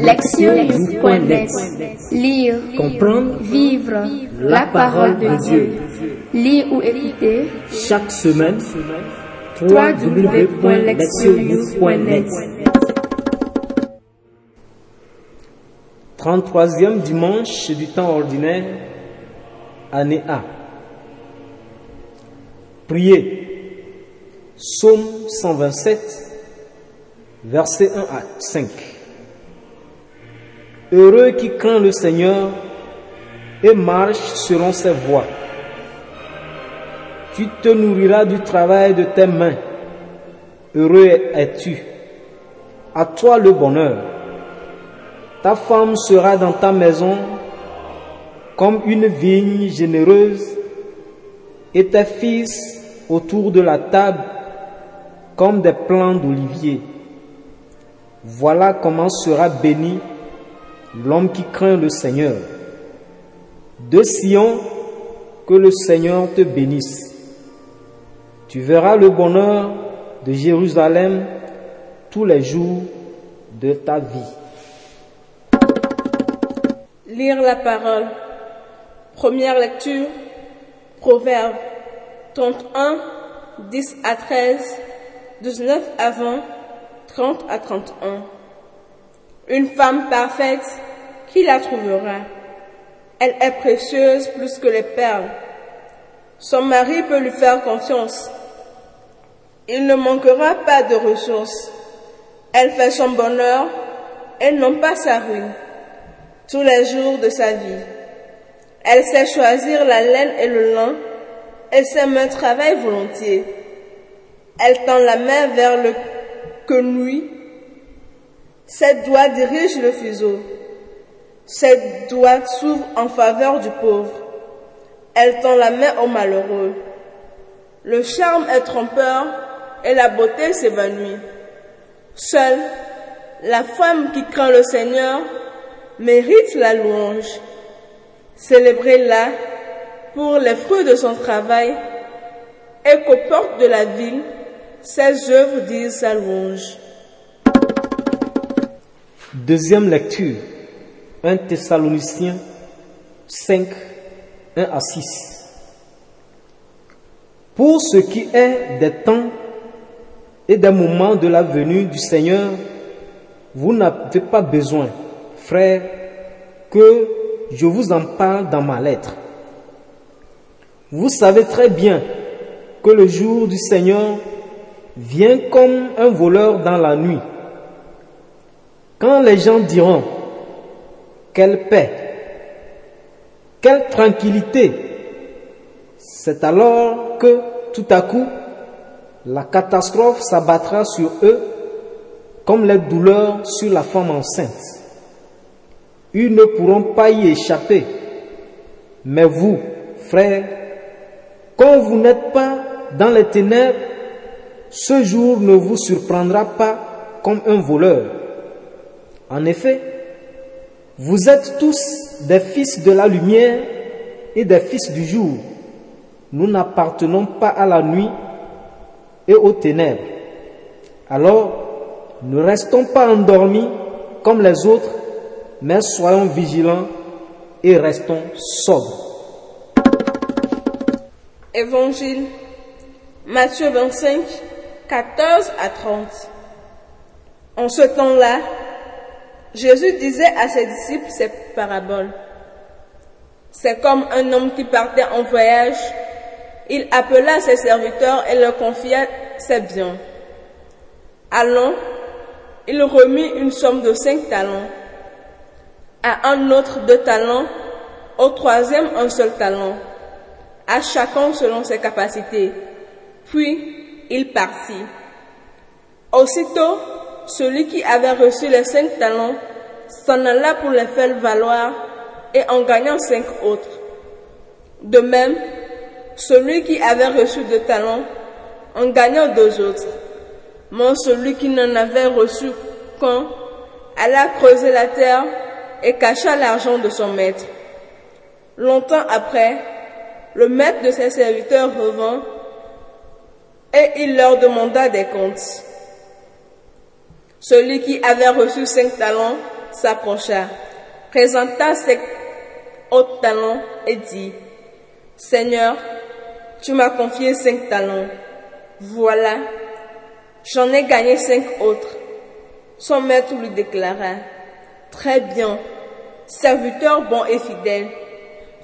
Lectionnews.net Lire, Comprendre, vivre la parole de Dieu. Lire ou écouter chaque semaine, www.lectionnews.net 33e dimanche du temps ordinaire, année A. Priez. Psaume 127, versets 1 à 5. Heureux qui craint le Seigneur et marche selon ses voies. Tu te nourriras du travail de tes mains. Heureux es-tu. À toi le bonheur. Ta femme sera dans ta maison comme une vigne généreuse et tes fils autour de la table comme des plants d'olivier. Voilà comment sera béni l'homme qui craint le Seigneur. De Sion, que le Seigneur te bénisse. Tu verras le bonheur de Jérusalem tous les jours de ta vie. Lire la parole. Première lecture. Proverbe 31, 10 à 13, 19 à 20, 30 à 31. Une femme parfaite, qui la trouvera Elle est précieuse plus que les perles. Son mari peut lui faire confiance. Il ne manquera pas de ressources. Elle fait son bonheur et non pas sa ruine tous les jours de sa vie. Elle sait choisir la laine et le lin et ses mains travaillent volontiers. Elle tend la main vers le quenouille. Ses doigts dirigent le fuseau. Ses doigts s'ouvrent en faveur du pauvre. Elle tend la main au malheureux. Le charme est trompeur et la beauté s'évanouit. Seule la femme qui craint le Seigneur mérite la louange. Célébrez-la pour les fruits de son travail et qu'aux portes de la ville, ses œuvres disent sa louange. Deuxième lecture. 1 Thessaloniciens 5, 1 à 6. Pour ce qui est des temps et des moments de la venue du Seigneur, vous n'avez pas besoin, frères, que je vous en parle dans ma lettre. Vous savez très bien que le jour du Seigneur vient comme un voleur dans la nuit. Quand les gens diront, quelle paix, quelle tranquillité, c'est alors que tout à coup, la catastrophe s'abattra sur eux comme les douleurs sur la femme enceinte. Ils ne pourront pas y échapper. Mais vous, frères, quand vous n'êtes pas dans les ténèbres, ce jour ne vous surprendra pas comme un voleur. En effet, vous êtes tous des fils de la lumière et des fils du jour. Nous n'appartenons pas à la nuit et aux ténèbres. Alors, ne restons pas endormis comme les autres, mais soyons vigilants et restons sobres. Évangile Matthieu 25, 14 à 30. En ce temps-là, Jésus disait à ses disciples ces paraboles. C'est comme un homme qui partait en voyage. Il appela ses serviteurs et leur confia ses biens. Allons, il remit une somme de cinq talents, à un autre deux talents, au troisième un seul talent, à chacun selon ses capacités. Puis il partit. Aussitôt, celui qui avait reçu les cinq talents s'en alla pour les faire valoir et en gagnant cinq autres. De même, celui qui avait reçu deux talents en gagnant deux autres. Mais celui qui n'en avait reçu qu'un alla creuser la terre et cacha l'argent de son maître. Longtemps après, le maître de ses serviteurs revint et il leur demanda des comptes. Celui qui avait reçu cinq talents s'approcha, présenta ses autres talents et dit, Seigneur, tu m'as confié cinq talents. Voilà, j'en ai gagné cinq autres. Son maître lui déclara, Très bien, serviteur bon et fidèle.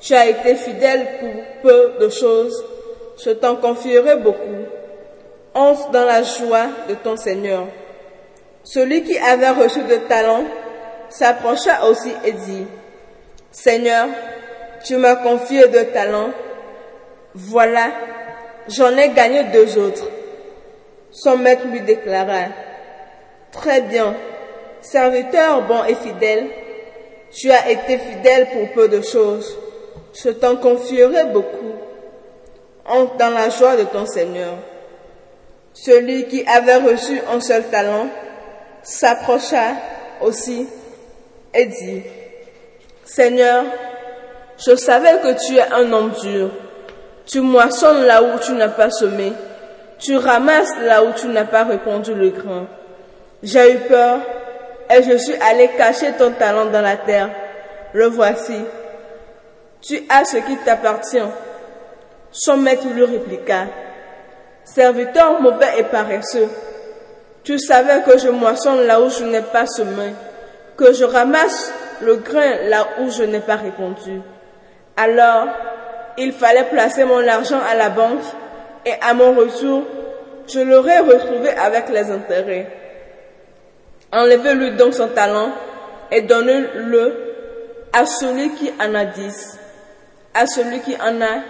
Tu as été fidèle pour peu de choses, je t'en confierai beaucoup. Entre dans la joie de ton Seigneur. Celui qui avait reçu de talents s'approcha aussi et dit, Seigneur, tu m'as confié deux talents. Voilà, j'en ai gagné deux autres. Son maître lui déclara, Très bien, serviteur bon et fidèle, tu as été fidèle pour peu de choses. Je t'en confierai beaucoup. Entre dans la joie de ton Seigneur. Celui qui avait reçu un seul talent s'approcha aussi et dit, Seigneur, je savais que tu es un homme dur. Tu moissonnes là où tu n'as pas semé. Tu ramasses là où tu n'as pas répondu le grain. J'ai eu peur et je suis allé cacher ton talent dans la terre. Le voici. Tu as ce qui t'appartient. Son maître lui répliqua, Serviteur mauvais et paresseux, tu savais que je moissonne là où je n'ai pas semé, que je ramasse le grain là où je n'ai pas répondu. Alors, il fallait placer mon argent à la banque et à mon retour, je l'aurais retrouvé avec les intérêts. Enlevez-lui donc son talent et donnez-le à celui qui en a dix. À celui qui en a,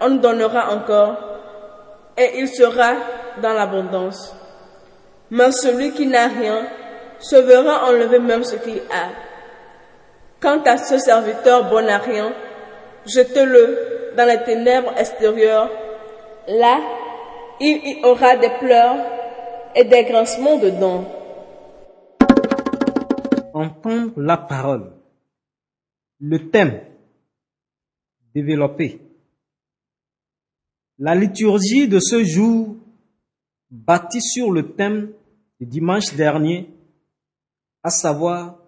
on donnera encore et il sera dans l'abondance. Mais celui qui n'a rien se verra enlever même ce qu'il a. Quant à ce serviteur bon à rien, jetez-le dans les ténèbres extérieures. Là, il y aura des pleurs et des grincements de dents. Entendre la parole. Le thème développé. La liturgie de ce jour, bâtie sur le thème du dimanche dernier, à savoir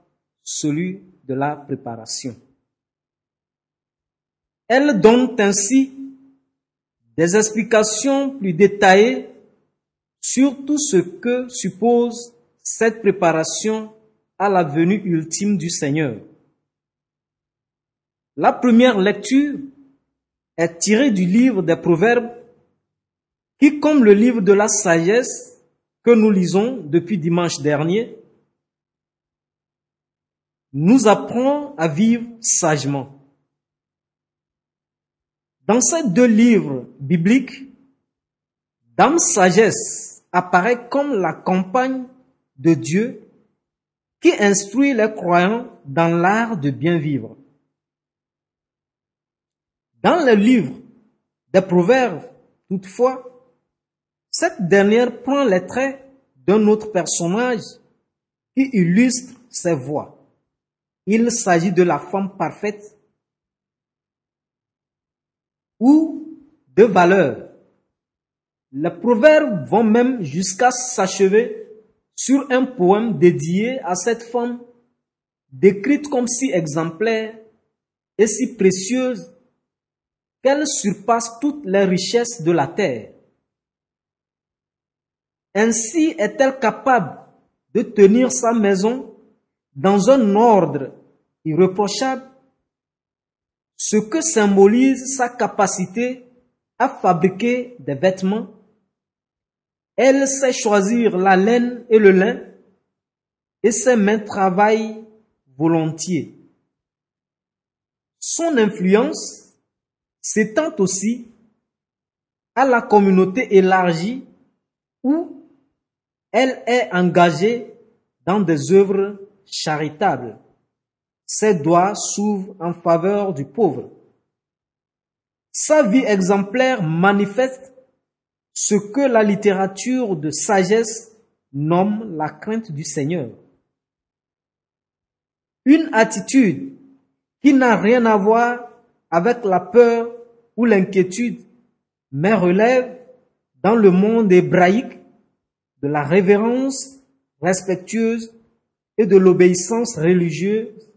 celui de la préparation. Elle donne ainsi des explications plus détaillées sur tout ce que suppose cette préparation à la venue ultime du Seigneur. La première lecture est tirée du livre des Proverbes qui, comme le livre de la sagesse que nous lisons depuis dimanche dernier, nous apprend à vivre sagement. Dans ces deux livres bibliques, Dame Sagesse apparaît comme la compagne de Dieu qui instruit les croyants dans l'art de bien vivre. Dans le livre des Proverbes, toutefois, cette dernière prend les traits d'un autre personnage qui illustre ses voix. Il s'agit de la femme parfaite ou de valeur. Les proverbes vont même jusqu'à s'achever sur un poème dédié à cette femme, décrite comme si exemplaire et si précieuse qu'elle surpasse toutes les richesses de la terre. Ainsi est-elle capable de tenir sa maison dans un ordre irréprochable, ce que symbolise sa capacité à fabriquer des vêtements. Elle sait choisir la laine et le lin et ses mains travaillent volontiers. Son influence s'étend aussi à la communauté élargie où elle est engagée dans des œuvres charitables. Ses doigts s'ouvrent en faveur du pauvre. Sa vie exemplaire manifeste ce que la littérature de sagesse nomme la crainte du Seigneur. Une attitude qui n'a rien à voir avec la peur ou l'inquiétude, mais relève dans le monde hébraïque de la révérence respectueuse et de l'obéissance religieuse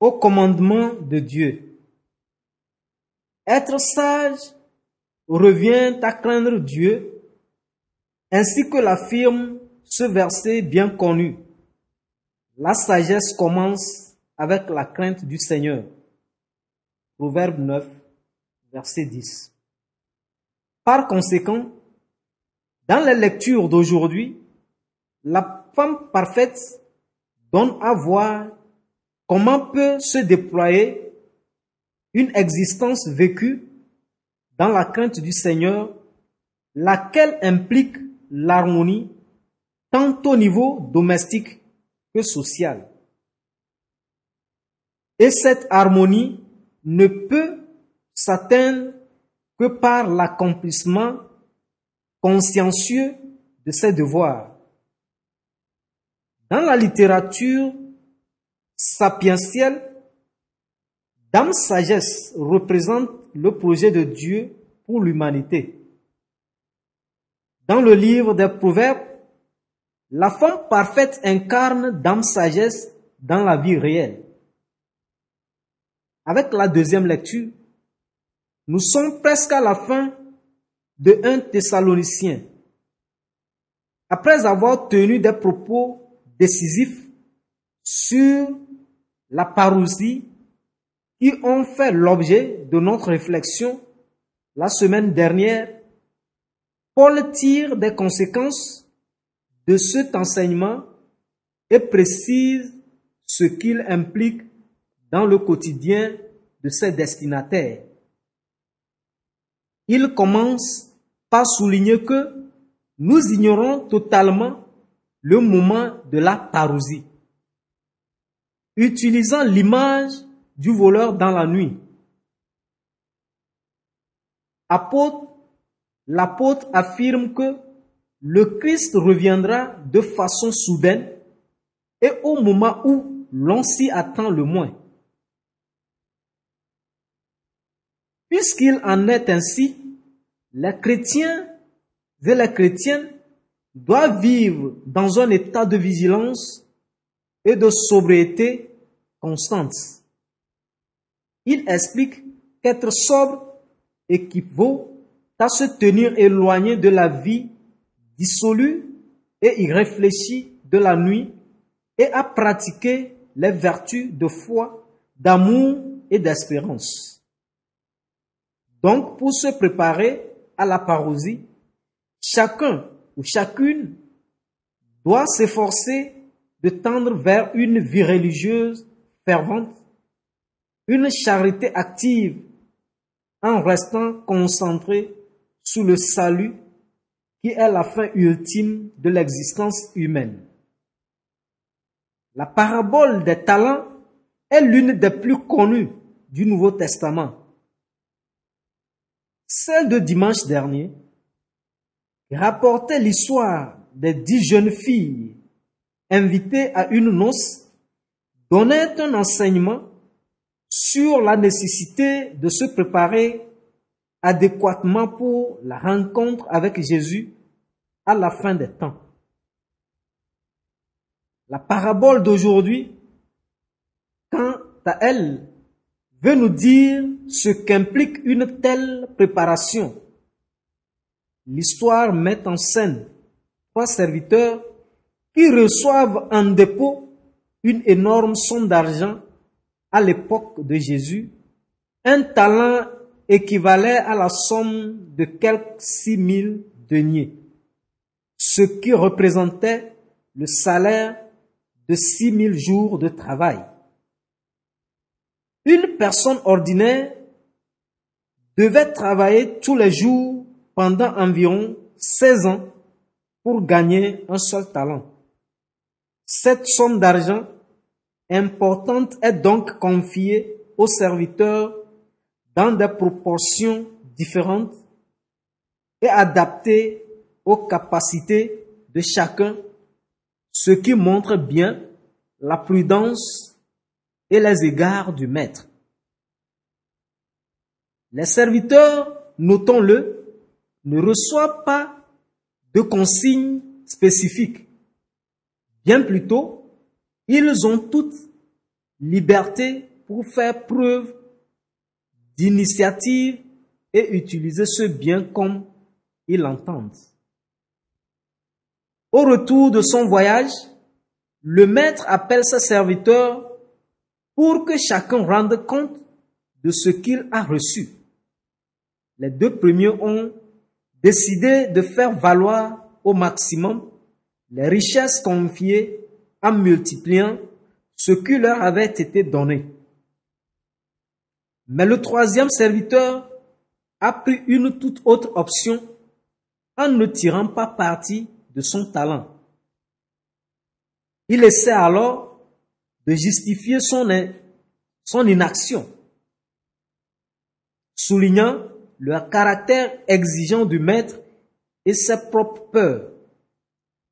au commandement de Dieu. Être sage revient à craindre Dieu, ainsi que l'affirme ce verset bien connu. La sagesse commence avec la crainte du Seigneur. Proverbe 9, verset 10. Par conséquent, dans les lectures d'aujourd'hui, la femme parfaite donne à voir comment peut se déployer une existence vécue dans la crainte du Seigneur, laquelle implique l'harmonie tant au niveau domestique que social? Et cette harmonie ne peut s'atteindre que par l'accomplissement consciencieux de ses devoirs. Dans la littérature sapientielle, Dame Sagesse représente le projet de Dieu pour l'humanité. Dans le livre des Proverbes, la femme parfaite incarne Dame Sagesse dans la vie réelle. Avec la deuxième lecture, nous sommes presque à la fin de 1 Thessalonicien. Après avoir tenu des propos décisifs sur la parousie qui ont fait l'objet de notre réflexion la semaine dernière, Paul tire des conséquences de cet enseignement et précise ce qu'il implique dans le quotidien de ses destinataires. Il commence par souligner que nous ignorons totalement le moment de la parousie. Utilisant l'image du voleur dans la nuit, l'apôtre affirme que le Christ reviendra de façon soudaine et au moment où l'on s'y attend le moins. Puisqu'il en est ainsi, les chrétiens et les chrétiennes doivent vivre dans un état de vigilance et de sobriété constante. Il explique qu'être sobre équivaut à se tenir éloigné de la vie dissolue et irréfléchie de la nuit et à pratiquer les vertus de foi, d'amour et d'espérance. Donc, pour se préparer à la parousie, chacun ou chacune doit s'efforcer de tendre vers une vie religieuse fervente, une charité active en restant concentré sur le salut qui est la fin ultime de l'existence humaine. La parabole des talents est l'une des plus connues du Nouveau Testament. Celle de dimanche dernier rapportait l'histoire des dix jeunes filles invitées à une noce donnait un enseignement sur la nécessité de se préparer adéquatement pour la rencontre avec Jésus à la fin des temps. La parabole d'aujourd'hui, quant à elle, veut nous dire ce qu'implique une telle préparation. L'histoire met en scène trois serviteurs qui reçoivent en dépôt une énorme somme d'argent à l'époque de Jésus. Un talent équivalait à la somme de quelques six mille deniers, ce qui représentait le salaire de six mille jours de travail. Une personne ordinaire devait travailler tous les jours pendant environ 16 ans pour gagner un seul talent. Cette somme d'argent importante est donc confiée aux serviteurs dans des proportions différentes et adaptées aux capacités de chacun, ce qui montre bien la prudence et les égards du maître. Les serviteurs, notons-le, ne reçoivent pas de consignes spécifiques. Bien plutôt, ils ont toute liberté pour faire preuve d'initiative et utiliser ce bien comme ils l'entendent. Au retour de son voyage, le maître appelle ses serviteurs pour que chacun rende compte de ce qu'il a reçu. Les deux premiers ont décidé de faire valoir au maximum les richesses confiées en multipliant ce qui leur avait été donné. Mais le troisième serviteur a pris une toute autre option en ne tirant pas parti de son talent. Il essaie alors de justifier son, inaction, soulignant le caractère exigeant du maître et ses propres peurs.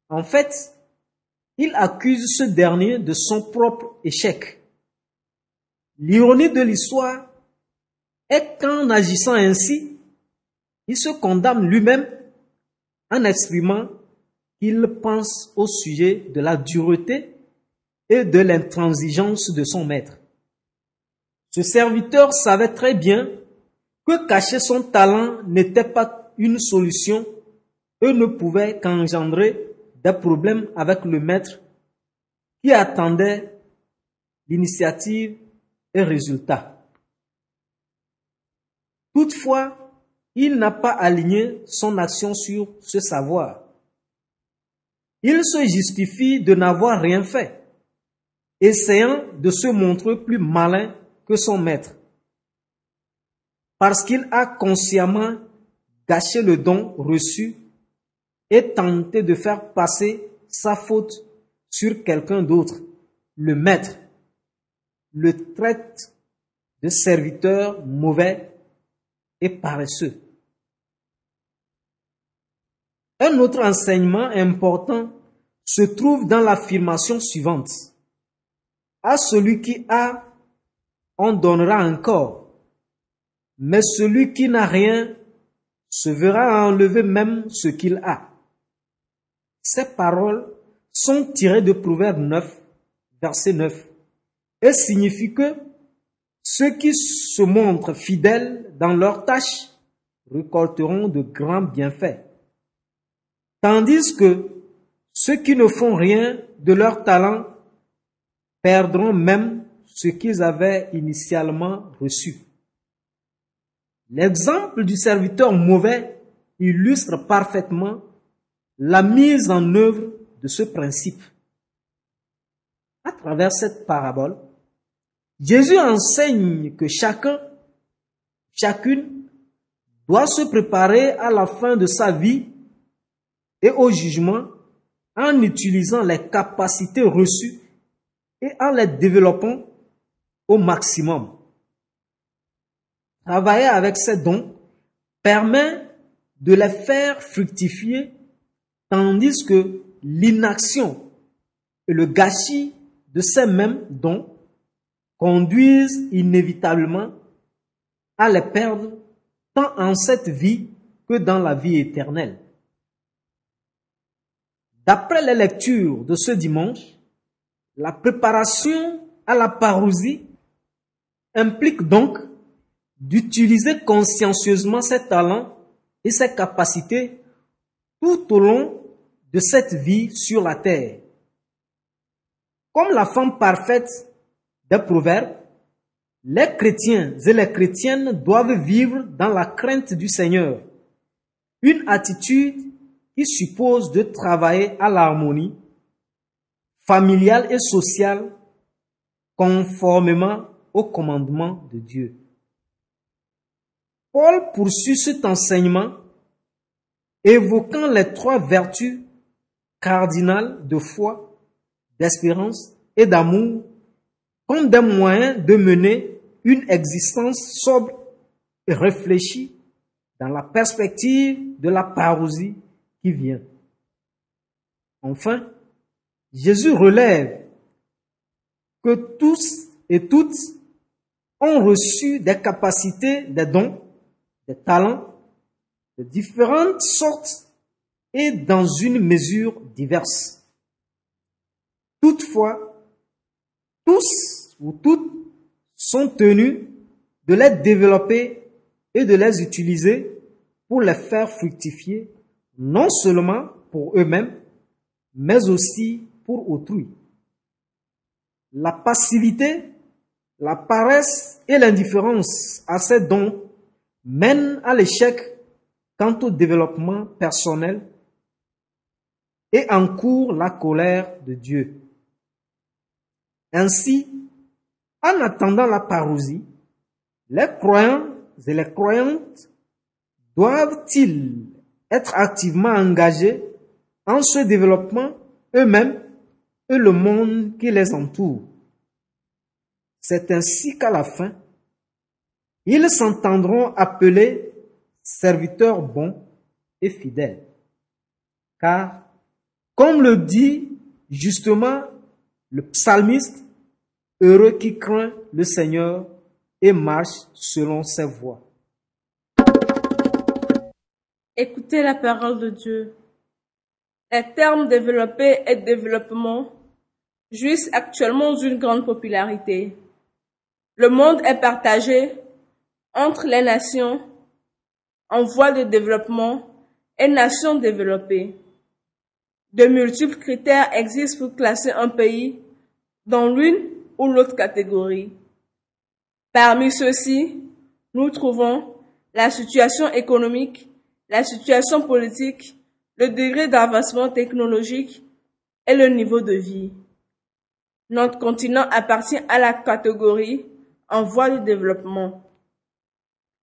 En fait, il accuse ce dernier de son propre échec. L'ironie de l'histoire est qu'en agissant ainsi, il se condamne lui-même en exprimant qu'il pense au sujet de la dureté et de l'intransigeance de son maître. Ce serviteur savait très bien que cacher son talent n'était pas une solution et ne pouvait qu'engendrer des problèmes avec le maître qui attendait l'initiative et résultat. Toutefois, il n'a pas aligné son action sur ce savoir. Il se justifie de n'avoir rien fait, essayant de se montrer plus malin que son maître, parce qu'il a consciemment gâché le don reçu et tenté de faire passer sa faute sur quelqu'un d'autre, le maître, le traite de serviteur mauvais et paresseux. Un autre enseignement important se trouve dans l'affirmation suivante. À celui qui a, on donnera encore, mais celui qui n'a rien se verra enlever même ce qu'il a. Ces paroles sont tirées de Proverbe 9, verset 9, et signifient que ceux qui se montrent fidèles dans leurs tâches récolteront de grands bienfaits. Tandis que ceux qui ne font rien de leur talent perdront même ce qu'ils avaient initialement reçu. L'exemple du serviteur mauvais illustre parfaitement la mise en œuvre de ce principe. À travers cette parabole, Jésus enseigne que chacun, chacune, doit se préparer à la fin de sa vie et au jugement en utilisant les capacités reçues et en les développant au maximum. Travailler avec ces dons permet de les faire fructifier tandis que l'inaction et le gâchis de ces mêmes dons conduisent inévitablement à les perdre tant en cette vie que dans la vie éternelle. D'après les lectures de ce dimanche, la préparation à la parousie implique donc d'utiliser consciencieusement ses talents et ses capacités tout au long de cette vie sur la terre. Comme la femme parfaite des proverbes, les chrétiens et les chrétiennes doivent vivre dans la crainte du Seigneur, une attitude qui suppose de travailler à l'harmonie familiale et sociale conformément au commandement de Dieu. Paul poursuit cet enseignement évoquant les trois vertus cardinales de foi, d'espérance et d'amour comme des moyens de mener une existence sobre et réfléchie dans la perspective de la parousie qui vient. Enfin, Jésus relève que tous et toutes ont reçu des capacités, des dons, des talents de différentes sortes et dans une mesure diverse. Toutefois, tous ou toutes sont tenus de les développer et de les utiliser pour les faire fructifier, non seulement pour eux-mêmes, mais aussi pour autrui. La passivité, la paresse et l'indifférence à ces dons mènent à l'échec quant au développement personnel et encourent la colère de Dieu. Ainsi, en attendant la parousie, les croyants et les croyantes doivent-ils être activement engagés en ce développement eux-mêmes et le monde qui les entoure? C'est ainsi qu'à la fin, ils s'entendront appeler serviteurs bons et fidèles. Car, comme le dit justement le psalmiste, heureux qui craint le Seigneur et marche selon ses voies. Écoutez la parole de Dieu. Les termes développé et développement jouissent actuellement d'une grande popularité. Le monde est partagé entre les nations en voie de développement et nations développées. De multiples critères existent pour classer un pays dans l'une ou l'autre catégorie. Parmi ceux-ci, nous trouvons la situation économique, la situation politique, le degré d'avancement technologique et le niveau de vie. Notre continent appartient à la catégorie en voie de développement,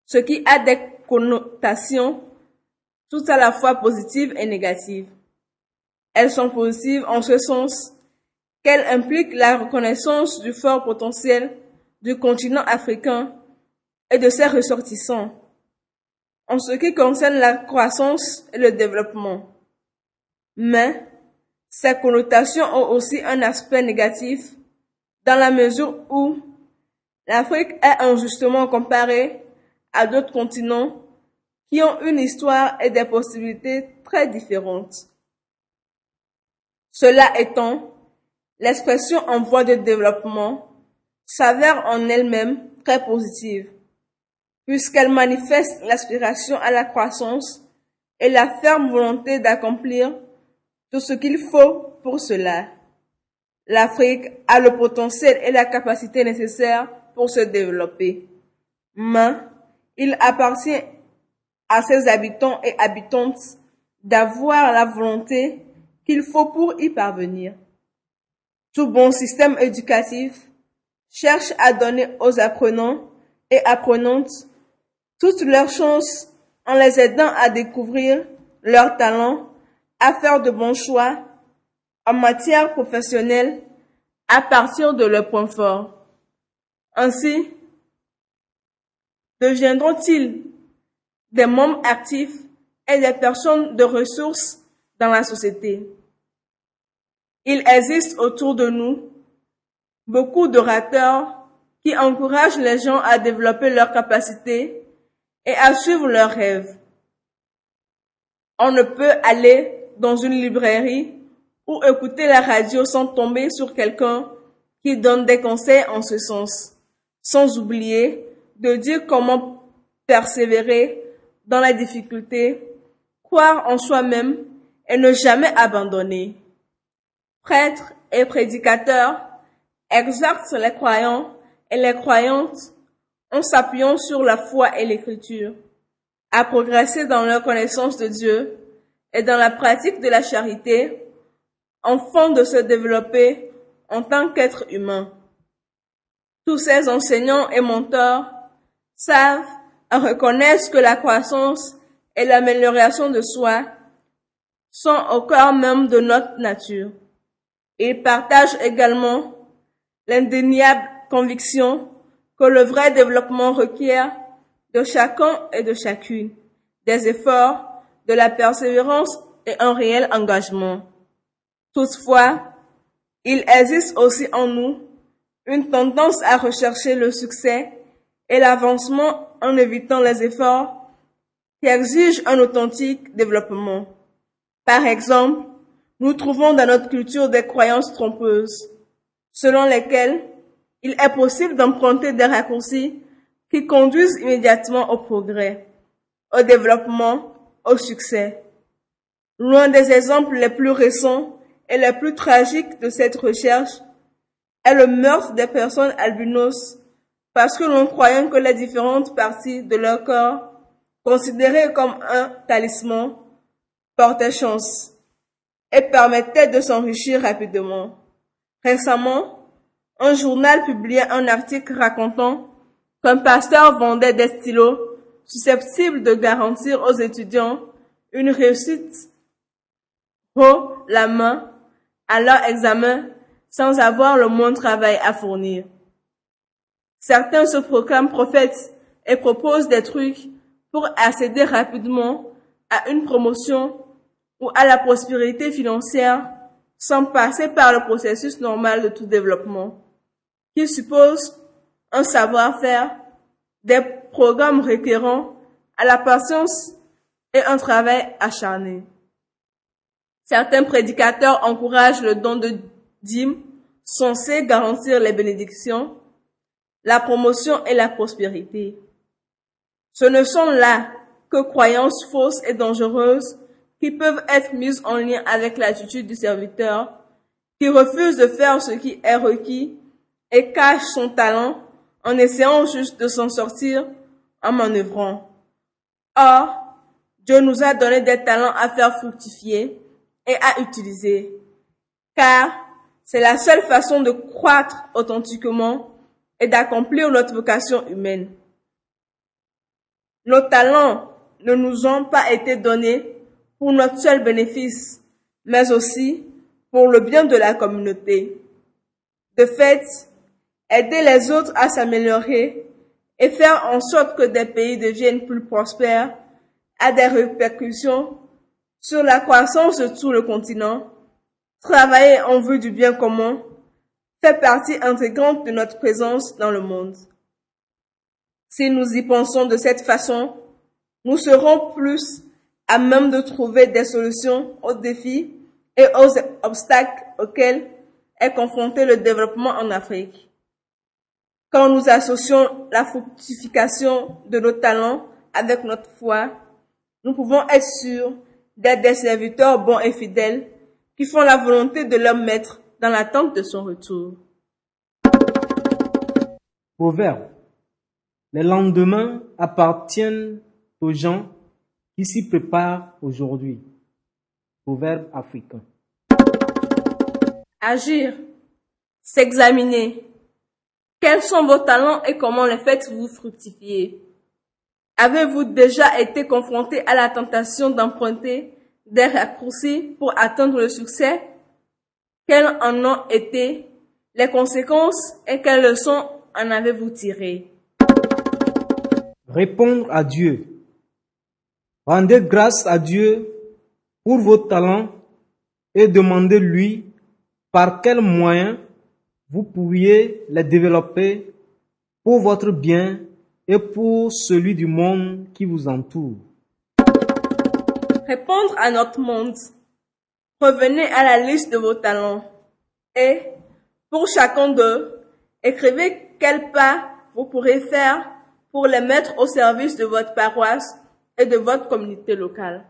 ce qui a des connotations tout à la fois positives et négatives. Elles sont positives en ce sens qu'elles impliquent la reconnaissance du fort potentiel du continent africain et de ses ressortissants en ce qui concerne la croissance et le développement. Mais ces connotations ont aussi un aspect négatif dans la mesure où l'Afrique est injustement comparée à d'autres continents qui ont une histoire et des possibilités très différentes. Cela étant, l'expression en voie de développement s'avère en elle-même très positive, puisqu'elle manifeste l'aspiration à la croissance et la ferme volonté d'accomplir tout ce qu'il faut pour cela. L'Afrique a le potentiel et la capacité nécessaires pour se développer. Mais il appartient à ses habitants et habitantes d'avoir la volonté qu'il faut pour y parvenir. Tout bon système éducatif cherche à donner aux apprenants et apprenantes toutes leurs chances en les aidant à découvrir leurs talents, à faire de bons choix en matière professionnelle à partir de leurs points forts. Ainsi, deviendront-ils des membres actifs et des personnes de ressources dans la société. Il existe autour de nous beaucoup d'orateurs qui encouragent les gens à développer leurs capacités et à suivre leurs rêves. On ne peut aller dans une librairie ou écouter la radio sans tomber sur quelqu'un qui donne des conseils en ce sens, sans oublier de dire comment persévérer dans la difficulté, croire en soi-même et ne jamais abandonner. Prêtres et prédicateurs exercent les croyants et les croyantes en s'appuyant sur la foi et l'écriture, à progresser dans leur connaissance de Dieu et dans la pratique de la charité, afin de se développer en tant qu'être humain. Tous ces enseignants et mentors savent et reconnaissent que la croissance et l'amélioration de soi sont au cœur même de notre nature. Ils partagent également l'indéniable conviction que le vrai développement requiert de chacun et de chacune des efforts, de la persévérance et un réel engagement. Toutefois, il existe aussi en nous une tendance à rechercher le succès et l'avancement en évitant les efforts qui exigent un authentique développement. Par exemple, nous trouvons dans notre culture des croyances trompeuses, selon lesquelles il est possible d'emprunter des raccourcis qui conduisent immédiatement au progrès, au développement, au succès. L'un des exemples les plus récents et les plus tragiques de cette recherche est le meurtre des personnes albinos parce que l'on croyait que les différentes parties de leur corps, considérées comme un talisman, portaient chance et permettaient de s'enrichir rapidement. Récemment, un journal publiait un article racontant qu'un pasteur vendait des stylos susceptibles de garantir aux étudiants une réussite haut la main à leur examen sans avoir le moins de travail à fournir. Certains se proclament prophètes et proposent des trucs pour accéder rapidement à une promotion ou à la prospérité financière sans passer par le processus normal de tout développement, qui suppose un savoir-faire, des programmes requérants à la patience et un travail acharné. Certains prédicateurs encouragent le don de dîmes censés garantir les bénédictions, la promotion et la prospérité. Ce ne sont là que croyances fausses et dangereuses qui peuvent être mises en lien avec l'attitude du serviteur, qui refuse de faire ce qui est requis et cache son talent en essayant juste de s'en sortir en manœuvrant. Or, Dieu nous a donné des talents à faire fructifier et à utiliser, car c'est la seule façon de croître authentiquement et d'accomplir notre vocation humaine. Nos talents ne nous ont pas été donnés pour notre seul bénéfice, mais aussi pour le bien de la communauté. De fait, aider les autres à s'améliorer et faire en sorte que des pays deviennent plus prospères a des répercussions sur la croissance de tout le continent. Travailler en vue du bien commun fait partie intégrante de notre présence dans le monde. Si nous y pensons de cette façon, nous serons plus à même de trouver des solutions aux défis et aux obstacles auxquels est confronté le développement en Afrique. Quand nous associons la fructification de nos talents avec notre foi, nous pouvons être sûrs d'être des serviteurs bons et fidèles qui font la volonté de leur maître dans l'attente de son retour. Proverbe. Les lendemains appartiennent aux gens qui s'y préparent aujourd'hui. Proverbe africain. Agir, s'examiner. Quels sont vos talents et comment les faites-vous fructifier? Avez-vous déjà été confronté à la tentation d'emprunter des raccourcis pour atteindre le succès? Quelles en ont été les conséquences et quelles leçons en avez-vous tirées? Répondre à Dieu. Rendez grâce à Dieu pour vos talents et demandez-lui par quels moyens vous pourriez les développer pour votre bien et pour celui du monde qui vous entoure. Répondre à notre monde. Revenez à la liste de vos talents et, pour chacun d'eux, écrivez quel pas vous pourrez faire pour les mettre au service de votre paroisse et de votre communauté locale.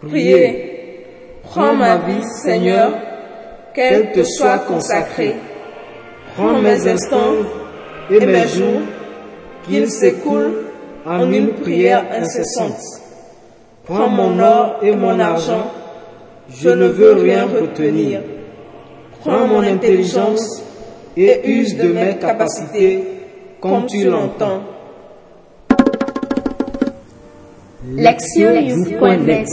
Priez. Prends ma vie, Seigneur, qu'elle te soit consacrée. Prends mes instants et mes jours, qu'ils s'écoulent en une prière incessante. Prends mon or et mon argent, je ne veux rien retenir. Prends mon intelligence et use de mes capacités comme tu l'entends. Lectionnews.net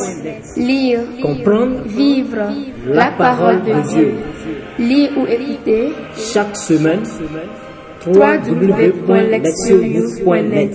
Lire, comprendre, vivre la parole de Dieu. Lire ou écouter chaque semaine www.lectionnews.net